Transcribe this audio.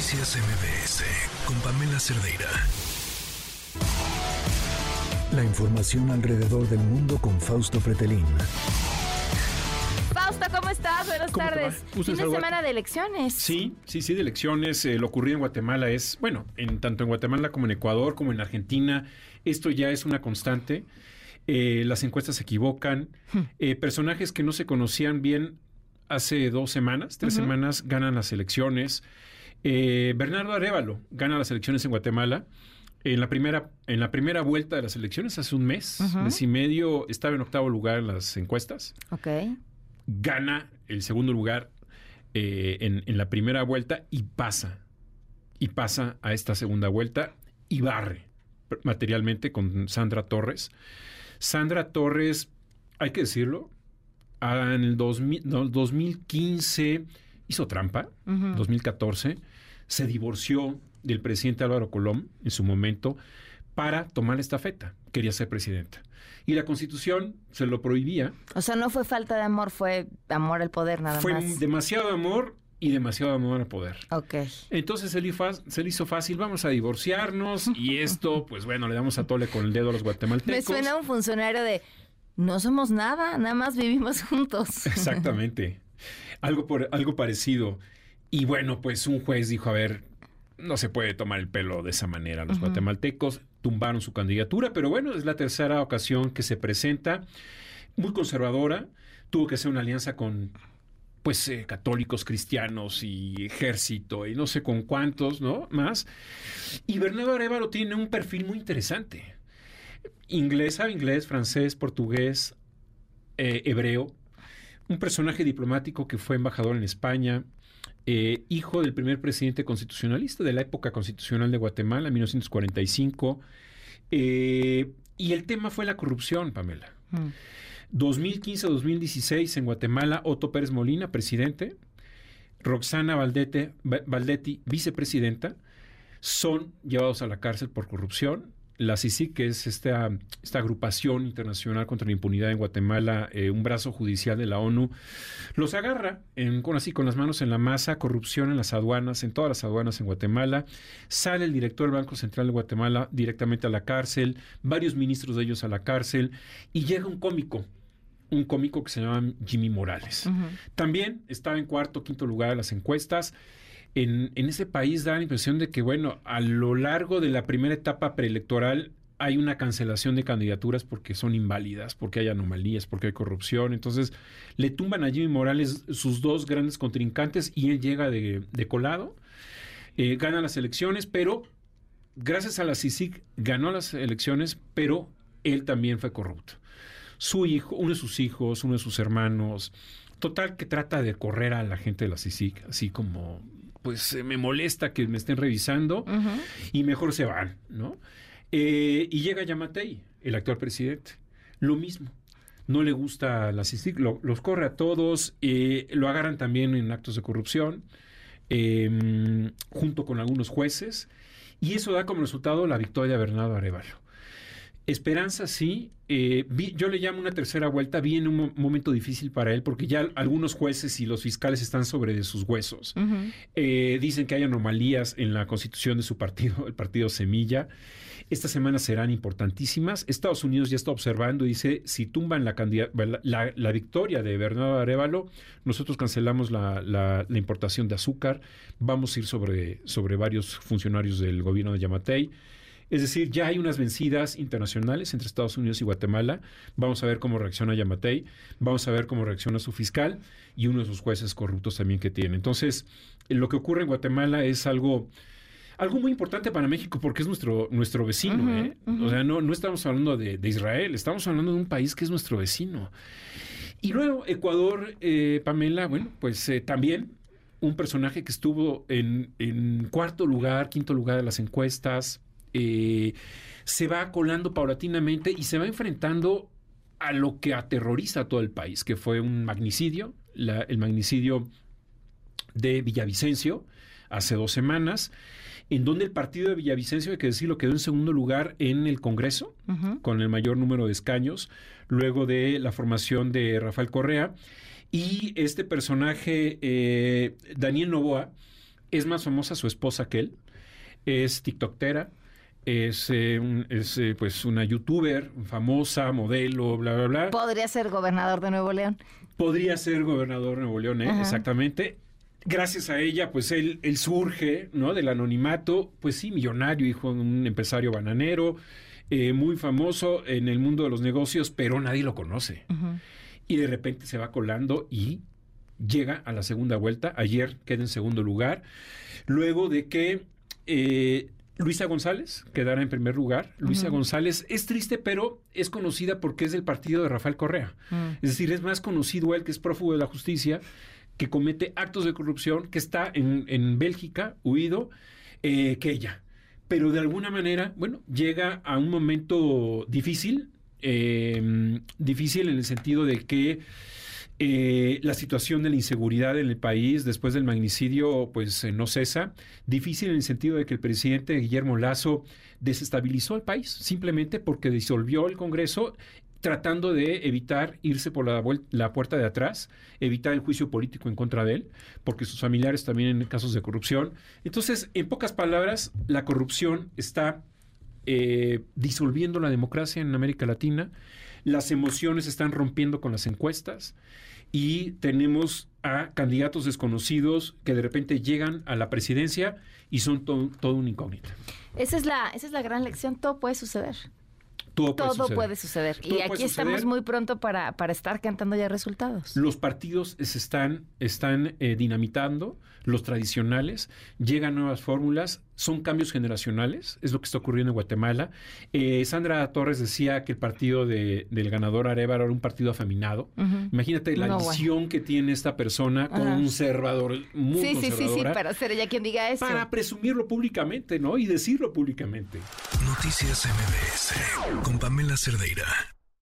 Noticias MBS con Pamela Cerdeira. La información alrededor del mundo con Fausto Pretelín. Fausto, ¿cómo estás? Buenas tardes. Fin de semana de elecciones. Sí, sí, sí, de elecciones. eh, lo ocurrido en Guatemala es, bueno, en tanto en Guatemala como en Ecuador, como en Argentina, esto ya es una constante. Eh, las encuestas se equivocan. Eh, personajes que no se conocían bien hace dos semanas, tres semanas, ganan las elecciones. Eh, Bernardo Arevalo gana las elecciones en Guatemala. En la, primera, en la primera vuelta de las elecciones, hace un mes, mes y medio, estaba en octavo lugar en las encuestas Ok. gana el segundo lugar eh, en, en la primera vuelta y pasa. Y pasa a esta segunda vuelta y barre materialmente con Sandra Torres. Sandra Torres, hay que decirlo, ah, en el 2000 no, 2015 hizo trampa, Ujú. 2014, se divorció del presidente Álvaro Colón en su momento para tomar la estafeta. Quería ser presidenta. Y la constitución se lo prohibía O sea, no fue falta de amor, fue amor al poder nada fue más. demasiado amor y demasiado amor al poder. Ok. Entonces se le, se le hizo fácil, vamos a divorciarnos y esto, pues bueno, le damos a tole con el dedo a los guatemaltecos. Me suena a un funcionario de no somos nada, nada más vivimos juntos. Exactamente. Algo, por, algo parecido. Y bueno, pues un juez dijo, a ver, no se puede tomar el pelo de esa manera. Los guatemaltecos tumbaron su candidatura, pero bueno, es la tercera ocasión que se presenta. Muy conservadora. Tuvo que hacer una alianza con pues eh, católicos, cristianos y ejército y no sé con cuántos, ¿no? Más. Y Bernardo Arevalo tiene un perfil muy interesante. Inglés, sabe inglés, francés, portugués, eh, hebreo. Un personaje diplomático que fue embajador en España, eh, hijo del primer presidente constitucionalista de la época constitucional de Guatemala, 1945. Eh, y el tema fue la corrupción, Pamela. Mm. 2015-2016 en Guatemala, Otto Pérez Molina, presidente, Roxana Valdete, Va- Valdetti, vicepresidenta, son llevados a la cárcel por corrupción. La CICIG, que es esta, esta agrupación internacional contra la impunidad en Guatemala, eh, un brazo judicial de la ONU, los agarra en- con así con las manos en la masa, corrupción en las aduanas, en todas las aduanas en Guatemala. Sale el director del Banco Central de Guatemala directamente a la cárcel, varios ministros de ellos a la cárcel, y llega un cómico, un cómico que se llama Jimmy Morales. También estaba en cuarto, quinto lugar de las encuestas. En, ese país da la impresión de que, bueno, a lo largo de la primera etapa preelectoral hay una cancelación de candidaturas porque son inválidas, porque hay anomalías, porque hay corrupción. Entonces, le tumban a Jimmy Morales sus dos grandes contrincantes y él llega de, de colado, eh, gana las elecciones, pero gracias a la CICIG ganó las elecciones, pero él también fue corrupto. Su hijo, uno de sus hijos, uno de sus hermanos, total que trata de correr a la gente de la CICIG, así como, pues eh, me molesta que me estén revisando y mejor se van, ¿no? Eh, y llega Yamatei, el actual presidente, lo mismo. No le gusta la CICIG, lo- los corre a todos, eh, lo agarran también en actos de corrupción, eh, junto con algunos jueces, y eso da como resultado la victoria de Bernardo Arevalo. Esperanza sí, eh, vi- yo le llamo una tercera vuelta, viene un mo- momento difícil para él porque ya algunos jueces y los fiscales están sobre de sus huesos. Eh, dicen que hay anomalías en la constitución de su partido, el partido Semilla. Estas semanas serán importantísimas. Estados Unidos ya está observando y dice, si tumban la, la, victoria de Bernardo Arevalo, nosotros cancelamos la, la- la importación de azúcar, vamos a ir sobre, sobre varios funcionarios del gobierno de Yamatei. Es decir, ya hay unas vencidas internacionales entre Estados Unidos y Guatemala. Vamos a ver cómo reacciona Yamatei, vamos a ver cómo reacciona su fiscal y uno de sus jueces corruptos también que tiene. Entonces, eh, lo que ocurre en Guatemala es algo, algo muy importante para México porque es nuestro, nuestro vecino. ¿eh? O sea, no, no estamos hablando de, de Israel, estamos hablando de un país que es nuestro vecino. Y luego Ecuador, eh, Pamela, bueno, pues eh, también un personaje que estuvo en, en cuarto lugar, quinto lugar de las encuestas, eh, se va colando paulatinamente y se va enfrentando a lo que aterroriza a todo el país, que fue un magnicidio, la- el magnicidio de Villavicencio hace dos semanas, en donde el partido de Villavicencio, hay que decirlo, quedó en segundo lugar en el Congreso, con el mayor número de escaños, luego de la formación de Rafael Correa. Y este personaje, eh, Daniel Novoa, Es más famosa su esposa que él. Es TikToktera. Es, eh, es, eh, pues una youtuber famosa, modelo, bla, bla, bla. Podría ser gobernador de Nuevo León. Podría ser gobernador de Nuevo León, ¿eh? Exactamente. Gracias a ella, pues él, él surge, ¿no? Del anonimato, pues sí, millonario, hijo de un empresario bananero, muy famoso en el mundo de los negocios, pero nadie lo conoce. Y de repente se va colando y llega a la segunda vuelta. Ayer queda en segundo lugar. Luego de que eh, Luisa González quedara en primer lugar. Luisa. González es triste, pero es conocida porque es del partido de Rafael Correa. Mm. Es decir, es más conocido él que es prófugo de la justicia, que comete actos de corrupción, que está en, en Bélgica, huido, eh, que ella. Pero de alguna manera, bueno, llega a un momento difícil, eh, difícil en el sentido de que eh, la situación de la inseguridad en el país después del magnicidio pues eh, no cesa. Difícil en el sentido de que el presidente Guillermo Lazo desestabilizó al país simplemente porque disolvió el Congreso tratando de evitar irse por la, la puerta de atrás, evitar el juicio político en contra de él, porque sus familiares también en casos de corrupción. Entonces, en pocas palabras, la corrupción está eh, disolviendo la democracia en América Latina, las emociones están rompiendo con las encuestas y tenemos a candidatos desconocidos que de repente llegan a la presidencia y son to- todo un incógnita. Esa es la, esa es la gran lección. Todo puede suceder. Todo puede Todo suceder. puede suceder. Todo y puede aquí suceder. estamos muy pronto para, para estar cantando ya resultados. Los partidos se están, están eh, dinamitando, los tradicionales, llegan nuevas fórmulas, son cambios generacionales, es lo que está ocurriendo en Guatemala. Eh, Sandra Torres decía que el partido de- del ganador Arevalo era un partido afeminado. Imagínate la No, bueno. visión que tiene esta persona Ajá. conservador, muy Sí, sí, sí, sí, para ser ella quien diga eso. para presumirlo públicamente, ¿no? Y decirlo públicamente. Noticias MBS con Pamela Cerdeira.